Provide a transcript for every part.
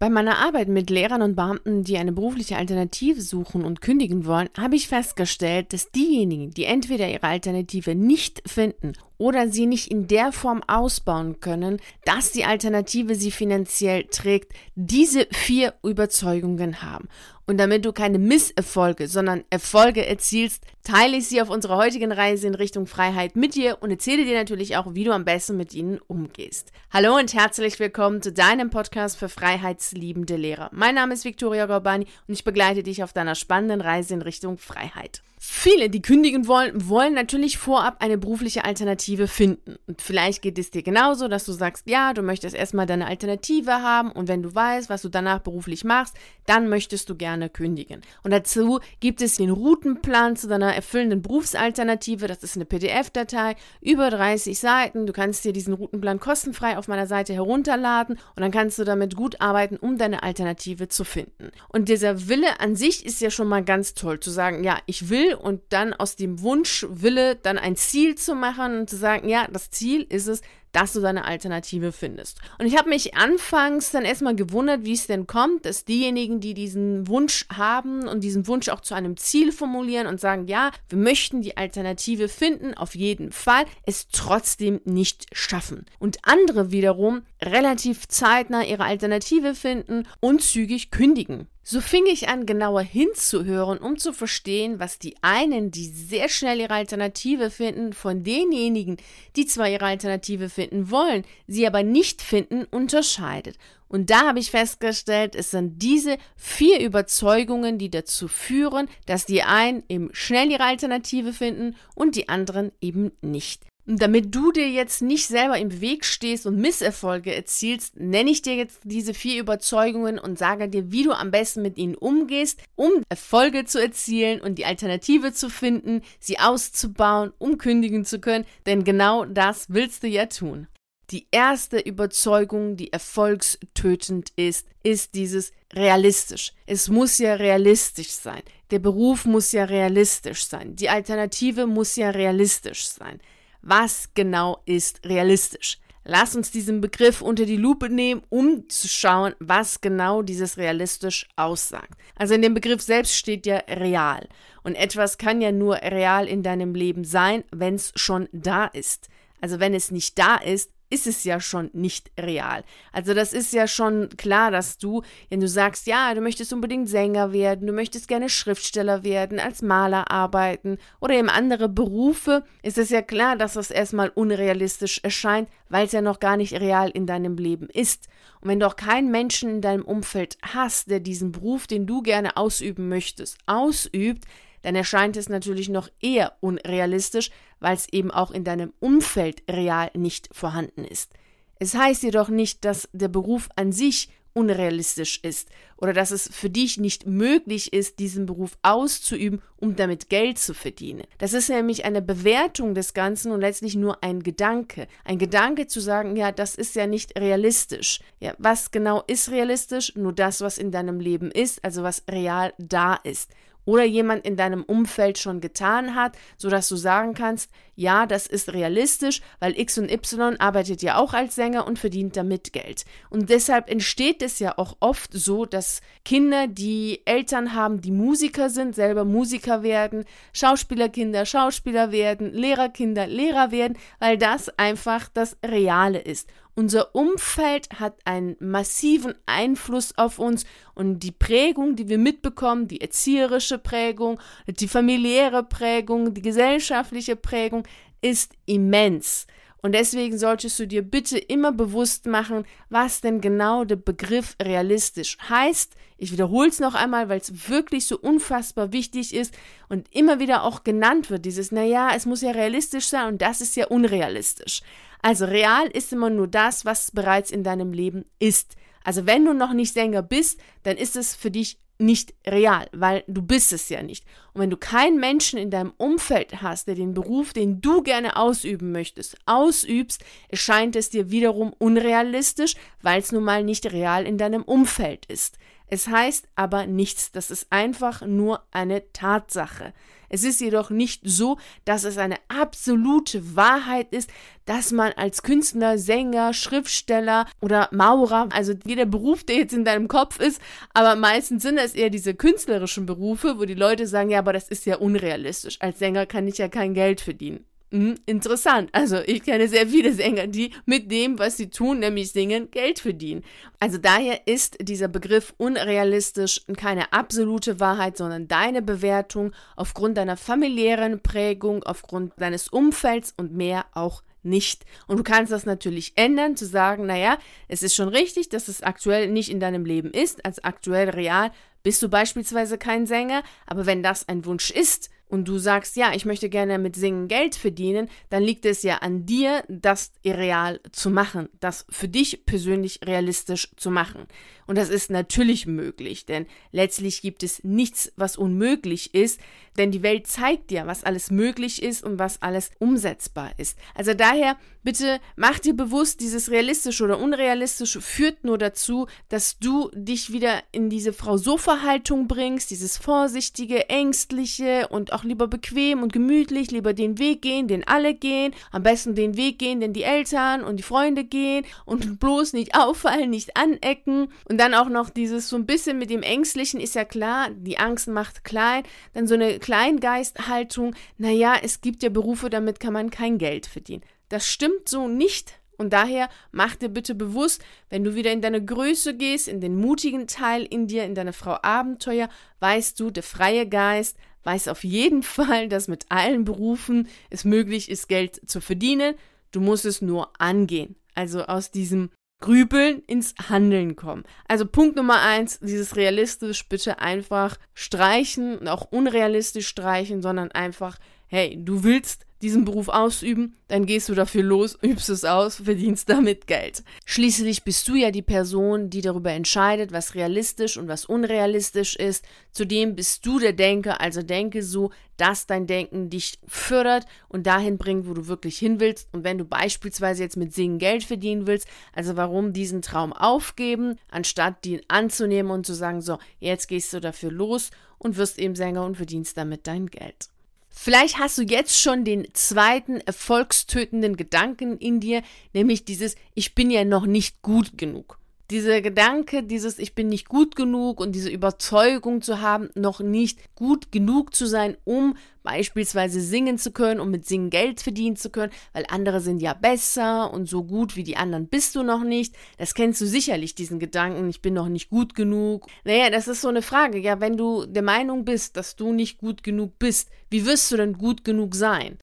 Bei meiner Arbeit mit Lehrern und Beamten, die eine berufliche Alternative suchen und kündigen wollen, habe ich festgestellt, dass diejenigen, die entweder ihre Alternative nicht finden oder sie nicht in der Form ausbauen können, dass die Alternative sie finanziell trägt, diese vier Überzeugungen haben. Und damit du keine Misserfolge, sondern Erfolge erzielst, teile ich sie auf unserer heutigen Reise in Richtung Freiheit mit dir und erzähle dir natürlich auch, wie du am besten mit ihnen umgehst. Hallo und herzlich willkommen zu deinem Podcast für freiheitsliebende Lehrer. Mein Name ist Viktoria Gorbani und ich begleite dich auf deiner spannenden Reise in Richtung Freiheit. Viele, die kündigen wollen, wollen natürlich vorab eine berufliche Alternative finden. Und vielleicht geht es dir genauso, dass du sagst, ja, du möchtest erstmal deine Alternative haben und wenn du weißt, was du danach beruflich machst, dann möchtest du gerne kündigen. Und dazu gibt es den Routenplan zu deiner erfüllenden Berufsalternative. Das ist eine PDF-Datei, über 30 Seiten. Du kannst dir diesen Routenplan kostenfrei auf meiner Seite herunterladen und dann kannst du damit gut arbeiten, um deine Alternative zu finden. Und dieser Wille an sich ist ja schon mal ganz toll, zu sagen, ja, ich will und dann aus dem Wunsch, Wille, dann ein Ziel zu machen und zu sagen, ja, das Ziel ist es, dass du deine Alternative findest. Und ich habe mich anfangs dann erstmal gewundert, wie es denn kommt, dass diejenigen, die diesen Wunsch haben und diesen Wunsch auch zu einem Ziel formulieren und sagen, ja, wir möchten die Alternative finden, auf jeden Fall, es trotzdem nicht schaffen. Und andere wiederum relativ zeitnah ihre Alternative finden und zügig kündigen. So fing ich an, genauer hinzuhören, um zu verstehen, was die einen, die sehr schnell ihre Alternative finden, von denjenigen, die zwar ihre Alternative finden wollen, sie aber nicht finden, unterscheidet. Und da habe ich festgestellt, es sind diese vier Überzeugungen, die dazu führen, dass die einen eben schnell ihre Alternative finden und die anderen eben nicht. Damit du dir jetzt nicht selber im Weg stehst und Misserfolge erzielst, nenne ich dir jetzt diese vier Überzeugungen und sage dir, wie du am besten mit ihnen umgehst, um Erfolge zu erzielen und die Alternative zu finden, sie auszubauen, um kündigen zu können, denn genau das willst du ja tun. Die erste Überzeugung, die erfolgstötend ist, ist dieses realistisch. Es muss ja realistisch sein. Der Beruf muss ja realistisch sein. Die Alternative muss ja realistisch sein. Was genau ist realistisch? Lass uns diesen Begriff unter die Lupe nehmen, um zu schauen, was genau dieses realistisch aussagt. Also in dem Begriff selbst steht ja real. Und etwas kann ja nur real in deinem Leben sein, wenn es schon da ist. Also wenn es nicht da ist, ist es ja schon nicht real. Also das ist ja schon klar, dass du, wenn du sagst, ja, du möchtest unbedingt Sänger werden, du möchtest gerne Schriftsteller werden, als Maler arbeiten oder eben andere Berufe, ist es ja klar, dass das erstmal unrealistisch erscheint, weil es ja noch gar nicht real in deinem Leben ist. Und wenn du auch keinen Menschen in deinem Umfeld hast, der diesen Beruf, den du gerne ausüben möchtest, ausübt, dann erscheint es natürlich noch eher unrealistisch, weil es eben auch in deinem Umfeld real nicht vorhanden ist. Es heißt jedoch nicht, dass der Beruf an sich unrealistisch ist oder dass es für dich nicht möglich ist, diesen Beruf auszuüben, um damit Geld zu verdienen. Das ist nämlich eine Bewertung des Ganzen und letztlich nur ein Gedanke. Ein Gedanke zu sagen, ja, das ist ja nicht realistisch. Ja, was genau ist realistisch? Nur das, was in deinem Leben ist, also was real da ist oder jemand in deinem Umfeld schon getan hat, sodass du sagen kannst, ja, das ist realistisch, weil X und Y arbeitet ja auch als Sänger und verdient damit Geld. Und deshalb entsteht es ja auch oft so, dass Kinder, die Eltern haben, die Musiker sind, selber Musiker werden, Schauspielerkinder Schauspieler werden, Lehrerkinder Lehrer werden, weil das einfach das Reale ist. Unser Umfeld hat einen massiven Einfluss auf uns und die Prägung, die wir mitbekommen, die erzieherische Prägung, die familiäre Prägung, die gesellschaftliche Prägung ist immens. Und deswegen solltest du dir bitte immer bewusst machen, was denn genau der Begriff realistisch heißt. Ich wiederhole es noch einmal, weil es wirklich so unfassbar wichtig ist und immer wieder auch genannt wird, dieses, naja, es muss ja realistisch sein und das ist ja unrealistisch. Also real ist immer nur das, was bereits in deinem Leben ist. Also wenn du noch nicht Sänger bist, dann ist es für dich nicht real, weil du bist es ja nicht. Und wenn du keinen Menschen in deinem Umfeld hast, der den Beruf, den du gerne ausüben möchtest, ausübst, erscheint es dir wiederum unrealistisch, weil es nun mal nicht real in deinem Umfeld ist. Es heißt aber nichts, das ist einfach nur eine Tatsache. Es ist jedoch nicht so, dass es eine absolute Wahrheit ist, dass man als Künstler, Sänger, Schriftsteller oder Maurer, also jeder Beruf, der jetzt in deinem Kopf ist, aber meistens sind es eher diese künstlerischen Berufe, wo die Leute sagen, ja, aber das ist ja unrealistisch. Als Sänger kann ich ja kein Geld verdienen. Hm, interessant. Also ich kenne sehr viele Sänger, die mit dem, was sie tun, nämlich singen, Geld verdienen. Also daher ist dieser Begriff unrealistisch keine absolute Wahrheit, sondern deine Bewertung aufgrund deiner familiären Prägung, aufgrund deines Umfelds und mehr auch nicht. Und du kannst das natürlich ändern, zu sagen, naja, es ist schon richtig, dass es aktuell nicht in deinem Leben ist, als aktuell real bist du beispielsweise kein Sänger, aber wenn das ein Wunsch ist, und du sagst, ja, ich möchte gerne mit Singen Geld verdienen, dann liegt es ja an dir, das real zu machen, das für dich persönlich realistisch zu machen. Und das ist natürlich möglich, denn letztlich gibt es nichts, was unmöglich ist, denn die Welt zeigt dir, was alles möglich ist und was alles umsetzbar ist. Also daher bitte mach dir bewusst, dieses realistische oder unrealistische führt nur dazu, dass du dich wieder in diese Frau Sofa-Haltung bringst, dieses vorsichtige, ängstliche und auch lieber bequem und gemütlich, lieber den Weg gehen, den alle gehen, am besten den Weg gehen, den die Eltern und die Freunde gehen und bloß nicht auffallen, nicht anecken und dann auch noch dieses so ein bisschen mit dem Ängstlichen ist ja klar, die Angst macht klein. Dann so eine Kleingeisthaltung, naja, es gibt ja Berufe, damit kann man kein Geld verdienen. Das stimmt so nicht. Und daher mach dir bitte bewusst, wenn du wieder in deine Größe gehst, in den mutigen Teil in dir, in deine Frau Abenteuer, weißt du, der freie Geist weiß auf jeden Fall, dass mit allen Berufen es möglich ist, Geld zu verdienen. Du musst es nur angehen. Also aus diesem Grübeln ins Handeln kommen. Also Punkt Nummer eins, dieses realistisch bitte einfach streichen, auch unrealistisch streichen, sondern einfach, hey, du willst diesen Beruf ausüben, dann gehst du dafür los, übst es aus, verdienst damit Geld. Schließlich bist du ja die Person, die darüber entscheidet, was realistisch und was unrealistisch ist. Zudem bist du der Denker, also denke so, dass dein Denken dich fördert und dahin bringt, wo du wirklich hin willst. Und wenn du beispielsweise jetzt mit Singen Geld verdienen willst, also warum diesen Traum aufgeben, anstatt den anzunehmen und zu sagen, so, jetzt gehst du dafür los und wirst eben Sänger und verdienst damit dein Geld. Vielleicht hast du jetzt schon den zweiten erfolgstötenden Gedanken in dir, nämlich dieses Ich bin ja noch nicht gut genug dieser Gedanke, dieses Ich bin nicht gut genug und diese Überzeugung zu haben, noch nicht gut genug zu sein, um beispielsweise singen zu können, um mit Singen Geld verdienen zu können, weil andere sind ja besser und so gut wie die anderen bist du noch nicht. Das kennst du sicherlich, diesen Gedanken, ich bin noch nicht gut genug. Naja, das ist so eine Frage. Ja, wenn du der Meinung bist, dass du nicht gut genug bist, wie wirst du denn gut genug sein?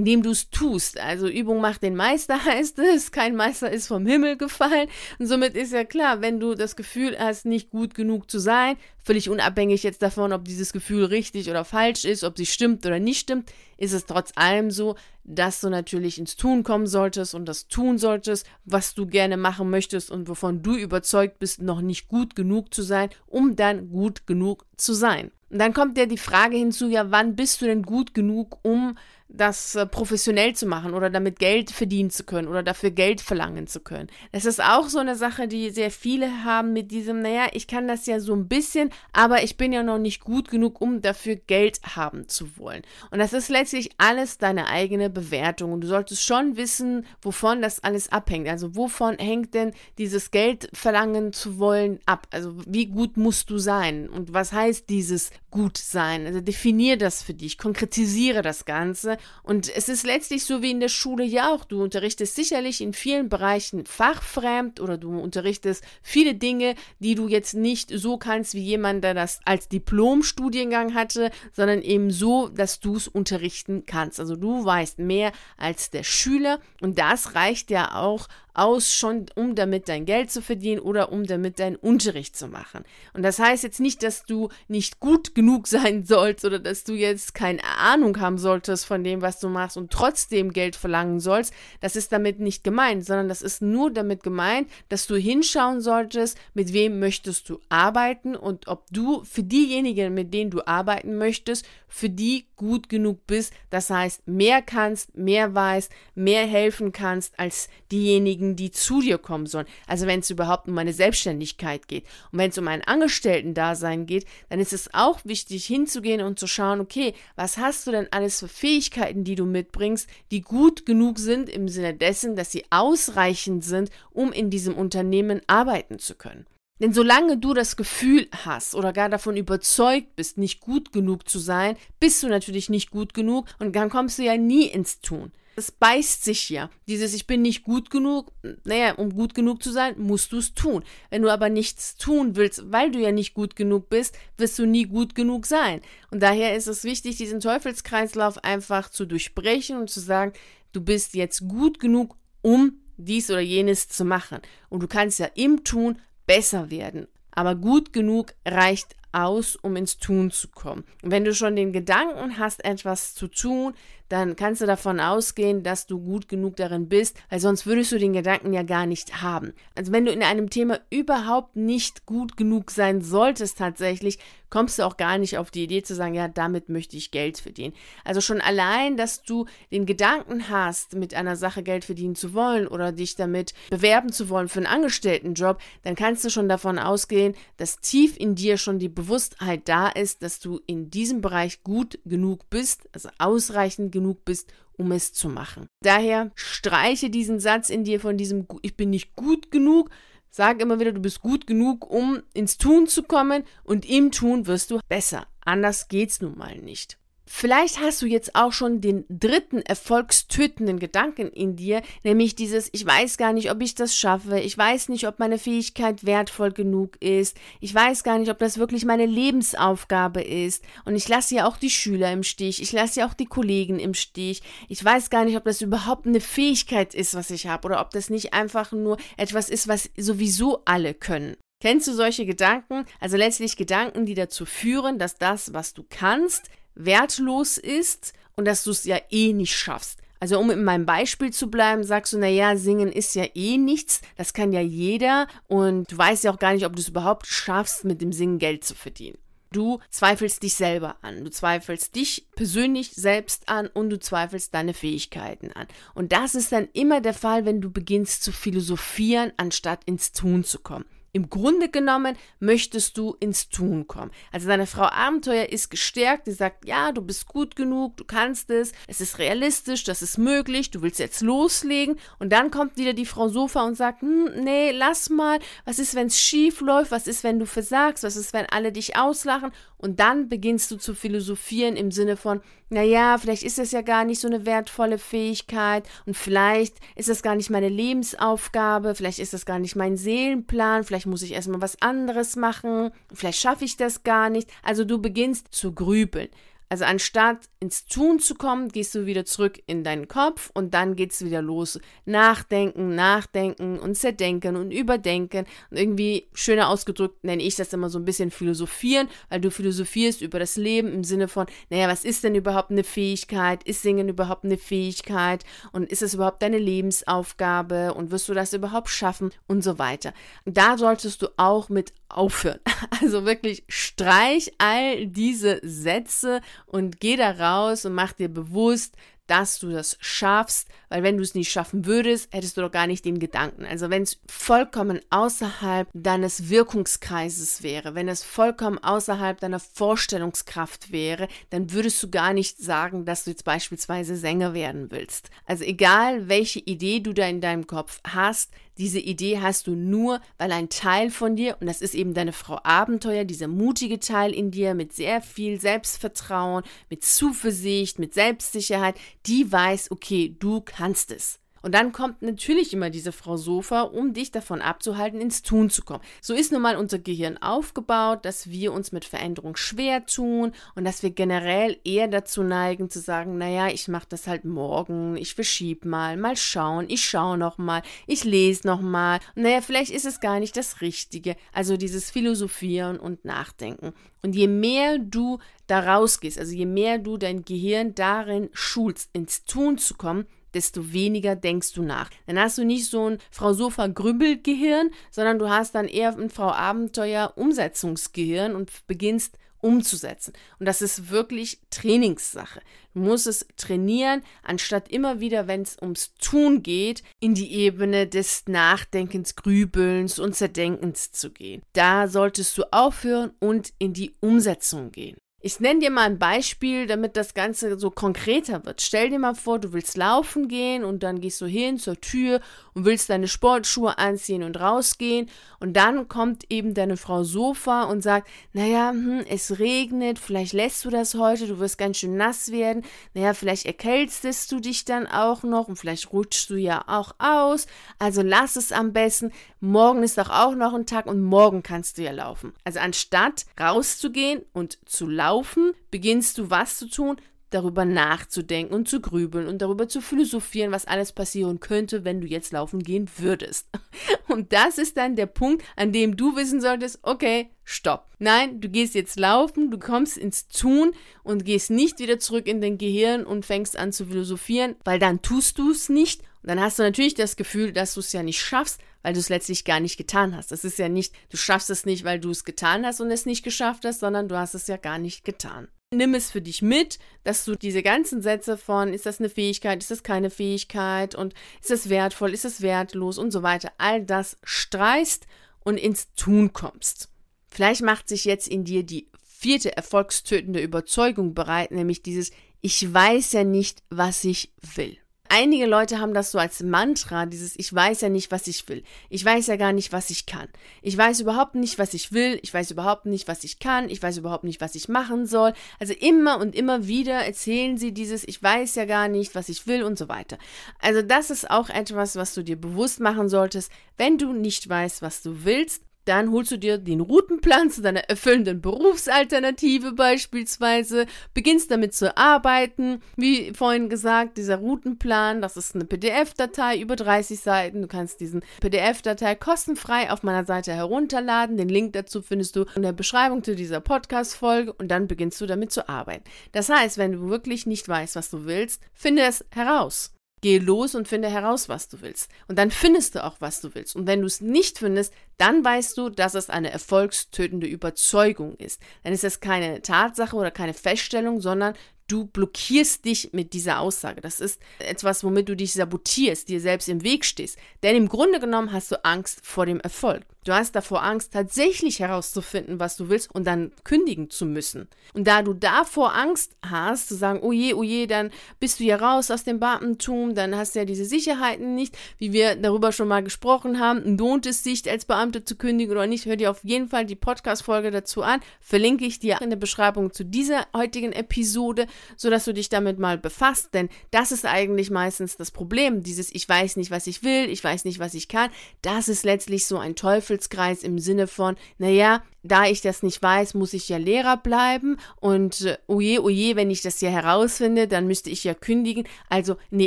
Indem du es tust. Also Übung macht den Meister heißt es, kein Meister ist vom Himmel gefallen. Und somit ist ja klar, wenn du das Gefühl hast, nicht gut genug zu sein, völlig unabhängig jetzt davon, ob dieses Gefühl richtig oder falsch ist, ob sie stimmt oder nicht stimmt, ist es trotz allem so, dass du natürlich ins Tun kommen solltest und das tun solltest, was du gerne machen möchtest und wovon du überzeugt bist, noch nicht gut genug zu sein, um dann gut genug zu sein. Und dann kommt ja die Frage hinzu, ja, wann bist du denn gut genug, um das äh, professionell zu machen oder damit Geld verdienen zu können oder dafür Geld verlangen zu können. Das ist auch so eine Sache, die sehr viele haben mit diesem, naja, ich kann das ja so ein bisschen, aber ich bin ja noch nicht gut genug, um dafür Geld haben zu wollen. Und das ist letztlich alles deine eigene Bewertung. Und du solltest schon wissen, wovon das alles abhängt. Also wovon hängt denn dieses Geld verlangen zu wollen ab? Also wie gut musst du sein? Und was heißt dieses gut sein? Also definier das für dich, konkretisiere das Ganze und es ist letztlich so wie in der Schule ja auch. Du unterrichtest sicherlich in vielen Bereichen fachfremd oder du unterrichtest viele Dinge, die du jetzt nicht so kannst wie jemand, der das als Diplomstudiengang hatte, sondern eben so, dass du es unterrichten kannst. Also du weißt mehr als der Schüler und das reicht ja auch aus, schon um damit dein Geld zu verdienen oder um damit deinen Unterricht zu machen. Und das heißt jetzt nicht, dass du nicht gut genug sein sollst oder dass du jetzt keine Ahnung haben solltest von dem, was du machst und trotzdem Geld verlangen sollst. Das ist damit nicht gemeint, sondern das ist nur damit gemeint, dass du hinschauen solltest, mit wem möchtest du arbeiten und ob du für diejenigen, mit denen du arbeiten möchtest, für die gut genug bist. Das heißt, mehr kannst, mehr weißt, mehr helfen kannst als diejenigen, die zu dir kommen sollen. Also wenn es überhaupt um eine Selbstständigkeit geht und wenn es um ein Angestellten-Dasein geht, dann ist es auch wichtig hinzugehen und zu schauen, okay, was hast du denn alles für Fähigkeiten, die du mitbringst, die gut genug sind im Sinne dessen, dass sie ausreichend sind, um in diesem Unternehmen arbeiten zu können. Denn solange du das Gefühl hast oder gar davon überzeugt bist, nicht gut genug zu sein, bist du natürlich nicht gut genug und dann kommst du ja nie ins Tun. Das beißt sich ja. Dieses Ich bin nicht gut genug, naja, um gut genug zu sein, musst du es tun. Wenn du aber nichts tun willst, weil du ja nicht gut genug bist, wirst du nie gut genug sein. Und daher ist es wichtig, diesen Teufelskreislauf einfach zu durchbrechen und zu sagen, du bist jetzt gut genug, um dies oder jenes zu machen. Und du kannst ja im Tun besser werden. Aber gut genug reicht aus, um ins Tun zu kommen. Und wenn du schon den Gedanken hast, etwas zu tun, dann kannst du davon ausgehen, dass du gut genug darin bist, weil sonst würdest du den Gedanken ja gar nicht haben. Also wenn du in einem Thema überhaupt nicht gut genug sein solltest tatsächlich, kommst du auch gar nicht auf die Idee zu sagen, ja, damit möchte ich Geld verdienen. Also schon allein, dass du den Gedanken hast, mit einer Sache Geld verdienen zu wollen oder dich damit bewerben zu wollen für einen Angestelltenjob, dann kannst du schon davon ausgehen, dass tief in dir schon die Bewusstheit da ist, dass du in diesem Bereich gut genug bist, also ausreichend genug bist, um es zu machen. Daher streiche diesen Satz in dir von diesem Ich bin nicht gut genug. Sag immer wieder, du bist gut genug, um ins Tun zu kommen und im Tun wirst du besser. Anders geht's nun mal nicht. Vielleicht hast du jetzt auch schon den dritten erfolgstötenden Gedanken in dir, nämlich dieses, ich weiß gar nicht, ob ich das schaffe, ich weiß nicht, ob meine Fähigkeit wertvoll genug ist, ich weiß gar nicht, ob das wirklich meine Lebensaufgabe ist. Und ich lasse ja auch die Schüler im Stich, ich lasse ja auch die Kollegen im Stich, ich weiß gar nicht, ob das überhaupt eine Fähigkeit ist, was ich habe oder ob das nicht einfach nur etwas ist, was sowieso alle können. Kennst du solche Gedanken? Also letztlich Gedanken, die dazu führen, dass das, was du kannst, wertlos ist und dass du es ja eh nicht schaffst. Also um in meinem Beispiel zu bleiben, sagst du, naja, singen ist ja eh nichts, das kann ja jeder und du weißt ja auch gar nicht, ob du es überhaupt schaffst, mit dem Singen Geld zu verdienen. Du zweifelst dich selber an, du zweifelst dich persönlich selbst an und du zweifelst deine Fähigkeiten an. Und das ist dann immer der Fall, wenn du beginnst zu philosophieren, anstatt ins Tun zu kommen. Im Grunde genommen möchtest du ins Tun kommen. Also deine Frau Abenteuer ist gestärkt, die sagt, ja, du bist gut genug, du kannst es, es ist realistisch, das ist möglich, du willst jetzt loslegen. Und dann kommt wieder die Frau Sofa und sagt, hm, nee, lass mal, was ist, wenn es schief läuft, was ist, wenn du versagst, was ist, wenn alle dich auslachen. Und dann beginnst du zu philosophieren im Sinne von, naja, vielleicht ist es ja gar nicht so eine wertvolle Fähigkeit und vielleicht ist das gar nicht meine Lebensaufgabe, vielleicht ist das gar nicht mein Seelenplan, vielleicht muss ich erstmal was anderes machen, vielleicht schaffe ich das gar nicht. Also du beginnst zu grübeln. Also anstatt ins Tun zu kommen, gehst du wieder zurück in deinen Kopf und dann geht es wieder los. Nachdenken, nachdenken und zerdenken und überdenken. Und irgendwie schöner ausgedrückt nenne ich das immer so ein bisschen philosophieren, weil du philosophierst über das Leben im Sinne von, naja, was ist denn überhaupt eine Fähigkeit? Ist Singen überhaupt eine Fähigkeit? Und ist es überhaupt deine Lebensaufgabe? Und wirst du das überhaupt schaffen? Und so weiter. Da solltest du auch mit aufhören. Also wirklich streich all diese Sätze und geh da raus und mach dir bewusst, dass du das schaffst, weil wenn du es nicht schaffen würdest, hättest du doch gar nicht den Gedanken. Also wenn es vollkommen außerhalb deines Wirkungskreises wäre, wenn es vollkommen außerhalb deiner Vorstellungskraft wäre, dann würdest du gar nicht sagen, dass du jetzt beispielsweise Sänger werden willst. Also egal, welche Idee du da in deinem Kopf hast, diese Idee hast du nur, weil ein Teil von dir, und das ist eben deine Frau Abenteuer, dieser mutige Teil in dir mit sehr viel Selbstvertrauen, mit Zuversicht, mit Selbstsicherheit, die weiß, okay, du kannst es. Und dann kommt natürlich immer diese Frau Sofa, um dich davon abzuhalten, ins Tun zu kommen. So ist nun mal unser Gehirn aufgebaut, dass wir uns mit Veränderung schwer tun und dass wir generell eher dazu neigen zu sagen, naja, ich mache das halt morgen, ich verschiebe mal, mal schauen, ich schaue noch mal, ich lese noch mal. naja, vielleicht ist es gar nicht das Richtige. Also dieses Philosophieren und Nachdenken. Und je mehr du da rausgehst, also je mehr du dein Gehirn darin schulst, ins Tun zu kommen, desto weniger denkst du nach. Dann hast du nicht so ein Frau Sofa Grübelgehirn, sondern du hast dann eher ein Frau Abenteuer Umsetzungsgehirn und beginnst umzusetzen. Und das ist wirklich Trainingssache. Du musst es trainieren, anstatt immer wieder, wenn es ums Tun geht, in die Ebene des Nachdenkens, Grübelns und Zerdenkens zu gehen. Da solltest du aufhören und in die Umsetzung gehen. Ich nenne dir mal ein Beispiel, damit das Ganze so konkreter wird. Stell dir mal vor, du willst laufen gehen und dann gehst du hin zur Tür und willst deine Sportschuhe anziehen und rausgehen und dann kommt eben deine Frau Sofa und sagt, naja, hm, es regnet, vielleicht lässt du das heute, du wirst ganz schön nass werden, naja, vielleicht erkältest du dich dann auch noch und vielleicht rutschst du ja auch aus, also lass es am besten, morgen ist doch auch noch ein Tag und morgen kannst du ja laufen. Also anstatt rauszugehen und zu laufen, Laufen beginnst du was zu tun? Darüber nachzudenken und zu grübeln und darüber zu philosophieren, was alles passieren könnte, wenn du jetzt laufen gehen würdest. Und das ist dann der Punkt, an dem du wissen solltest, okay, stopp. Nein, du gehst jetzt laufen, du kommst ins Tun und gehst nicht wieder zurück in dein Gehirn und fängst an zu philosophieren, weil dann tust du es nicht. Und dann hast du natürlich das Gefühl, dass du es ja nicht schaffst, weil du es letztlich gar nicht getan hast. Das ist ja nicht, du schaffst es nicht, weil du es getan hast und es nicht geschafft hast, sondern du hast es ja gar nicht getan. Nimm es für dich mit, dass du diese ganzen Sätze von, ist das eine Fähigkeit, ist das keine Fähigkeit und ist das wertvoll, ist das wertlos und so weiter, all das streichst und ins Tun kommst. Vielleicht macht sich jetzt in dir die vierte erfolgstötende Überzeugung bereit, nämlich dieses, ich weiß ja nicht, was ich will einige Leute haben das so als Mantra, dieses Ich weiß ja nicht, was ich will. Ich weiß ja gar nicht, was ich kann. Ich weiß überhaupt nicht, was ich will. Ich weiß überhaupt nicht, was ich kann. Ich weiß überhaupt nicht, was ich machen soll. Also immer und immer wieder erzählen sie dieses Ich weiß ja gar nicht, was ich will und so weiter. Also das ist auch etwas, was du dir bewusst machen solltest. Wenn du nicht weißt, was du willst, dann holst du dir den Routenplan zu deiner erfüllenden Berufsalternative beispielsweise, beginnst damit zu arbeiten. Wie vorhin gesagt, dieser Routenplan, das ist eine PDF-Datei über 30 Seiten. Du kannst diesen PDF-Datei kostenfrei auf meiner Seite herunterladen. Den Link dazu findest du in der Beschreibung zu dieser Podcast-Folge und dann beginnst du damit zu arbeiten. Das heißt, wenn du wirklich nicht weißt, was du willst, finde es heraus. Geh los und finde heraus, was du willst. Und dann findest du auch, was du willst. Und wenn du es nicht findest, dann weißt du, dass es eine erfolgstötende Überzeugung ist. Dann ist es keine Tatsache oder keine Feststellung, sondern du blockierst dich mit dieser Aussage. Das ist etwas, womit du dich sabotierst, dir selbst im Weg stehst. Denn im Grunde genommen hast du Angst vor dem Erfolg. Du hast davor Angst, tatsächlich herauszufinden, was du willst und dann kündigen zu müssen. Und da du davor Angst hast, zu sagen, oh je, oh je, dann bist du ja raus aus dem Beamtentum, dann hast du ja diese Sicherheiten nicht, wie wir darüber schon mal gesprochen haben, lohnt es sich als Beamte zu kündigen oder nicht, hör dir auf jeden Fall die Podcast-Folge dazu an, verlinke ich dir in der Beschreibung zu dieser heutigen Episode, sodass du dich damit mal befasst, denn das ist eigentlich meistens das Problem, dieses ich weiß nicht, was ich will, ich weiß nicht, was ich kann, das ist letztlich so ein Teufel Teufelskreis im Sinne von, naja, da ich das nicht weiß, muss ich ja Lehrer bleiben und äh, oje, oje, wenn ich das ja herausfinde, dann müsste ich ja kündigen. Also, nee,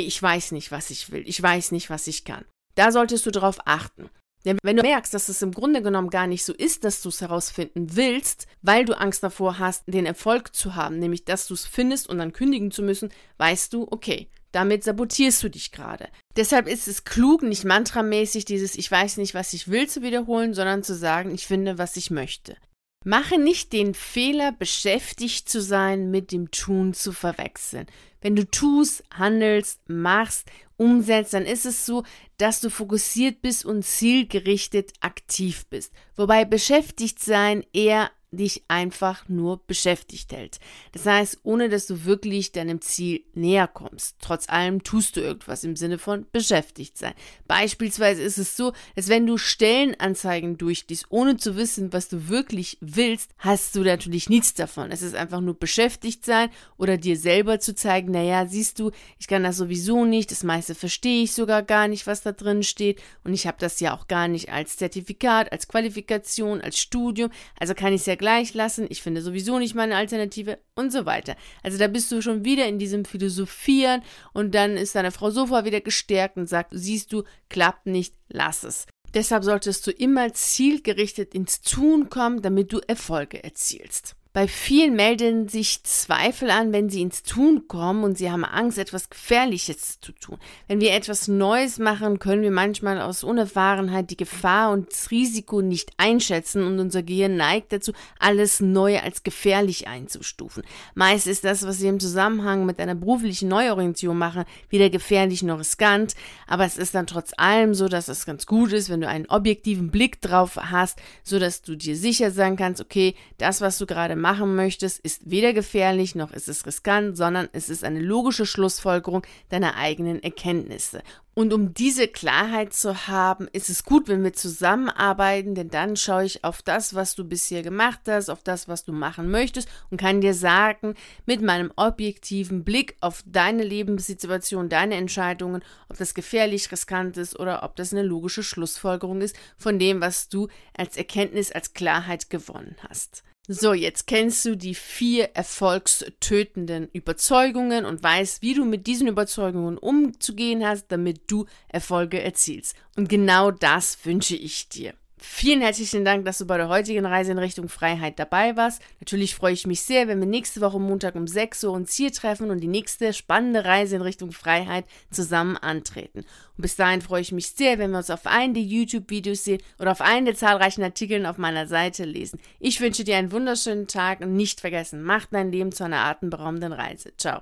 ich weiß nicht, was ich will. Ich weiß nicht, was ich kann. Da solltest du darauf achten. Denn wenn du merkst, dass es im Grunde genommen gar nicht so ist, dass du es herausfinden willst, weil du Angst davor hast, den Erfolg zu haben, nämlich dass du es findest und dann kündigen zu müssen, weißt du, okay, damit sabotierst du dich gerade. Deshalb ist es klug, nicht mantramäßig dieses Ich weiß nicht, was ich will zu wiederholen, sondern zu sagen, ich finde, was ich möchte. Mache nicht den Fehler, beschäftigt zu sein, mit dem Tun zu verwechseln. Wenn du tust, handelst, machst, umsetzt, dann ist es so, dass du fokussiert bist und zielgerichtet aktiv bist. Wobei beschäftigt sein eher dich einfach nur beschäftigt hält. Das heißt, ohne dass du wirklich deinem Ziel näher kommst. Trotz allem tust du irgendwas im Sinne von beschäftigt sein. Beispielsweise ist es so, dass wenn du Stellenanzeigen durchliest, ohne zu wissen, was du wirklich willst, hast du natürlich nichts davon. Es ist einfach nur beschäftigt sein oder dir selber zu zeigen, naja, siehst du, ich kann das sowieso nicht, das meiste verstehe ich sogar gar nicht, was da drin steht und ich habe das ja auch gar nicht als Zertifikat, als Qualifikation, als Studium, also kann ich es ja gleich lassen, ich finde sowieso nicht meine Alternative und so weiter. Also da bist du schon wieder in diesem Philosophieren und dann ist deine Frau Sofa wieder gestärkt und sagt, siehst du, klappt nicht, lass es. Deshalb solltest du immer zielgerichtet ins Tun kommen, damit du Erfolge erzielst. Bei vielen melden sich Zweifel an, wenn sie ins Tun kommen und sie haben Angst, etwas Gefährliches zu tun. Wenn wir etwas Neues machen, können wir manchmal aus Unerfahrenheit die Gefahr und das Risiko nicht einschätzen und unser Gehirn neigt dazu, alles Neue als gefährlich einzustufen. Meist ist das, was wir im Zusammenhang mit einer beruflichen Neuorientierung machen, weder gefährlich noch riskant, aber es ist dann trotz allem so, dass es ganz gut ist, wenn du einen objektiven Blick drauf hast, so dass du dir sicher sein kannst, okay, das, was du gerade machen möchtest, ist weder gefährlich noch ist es riskant, sondern es ist eine logische Schlussfolgerung deiner eigenen Erkenntnisse. Und um diese Klarheit zu haben, ist es gut, wenn wir zusammenarbeiten, denn dann schaue ich auf das, was du bisher gemacht hast, auf das, was du machen möchtest und kann dir sagen, mit meinem objektiven Blick auf deine Lebenssituation, deine Entscheidungen, ob das gefährlich, riskant ist oder ob das eine logische Schlussfolgerung ist von dem, was du als Erkenntnis, als Klarheit gewonnen hast. So, jetzt kennst du die vier erfolgstötenden Überzeugungen und weißt, wie du mit diesen Überzeugungen umzugehen hast, damit du Erfolge erzielst. Und genau das wünsche ich dir. Vielen herzlichen Dank, dass du bei der heutigen Reise in Richtung Freiheit dabei warst. Natürlich freue ich mich sehr, wenn wir nächste Woche Montag um 6 Uhr uns hier treffen und die nächste spannende Reise in Richtung Freiheit zusammen antreten. Und bis dahin freue ich mich sehr, wenn wir uns auf einen der YouTube-Videos sehen oder auf einen der zahlreichen Artikeln auf meiner Seite lesen. Ich wünsche dir einen wunderschönen Tag und nicht vergessen, mach dein Leben zu einer atemberaubenden Reise. Ciao.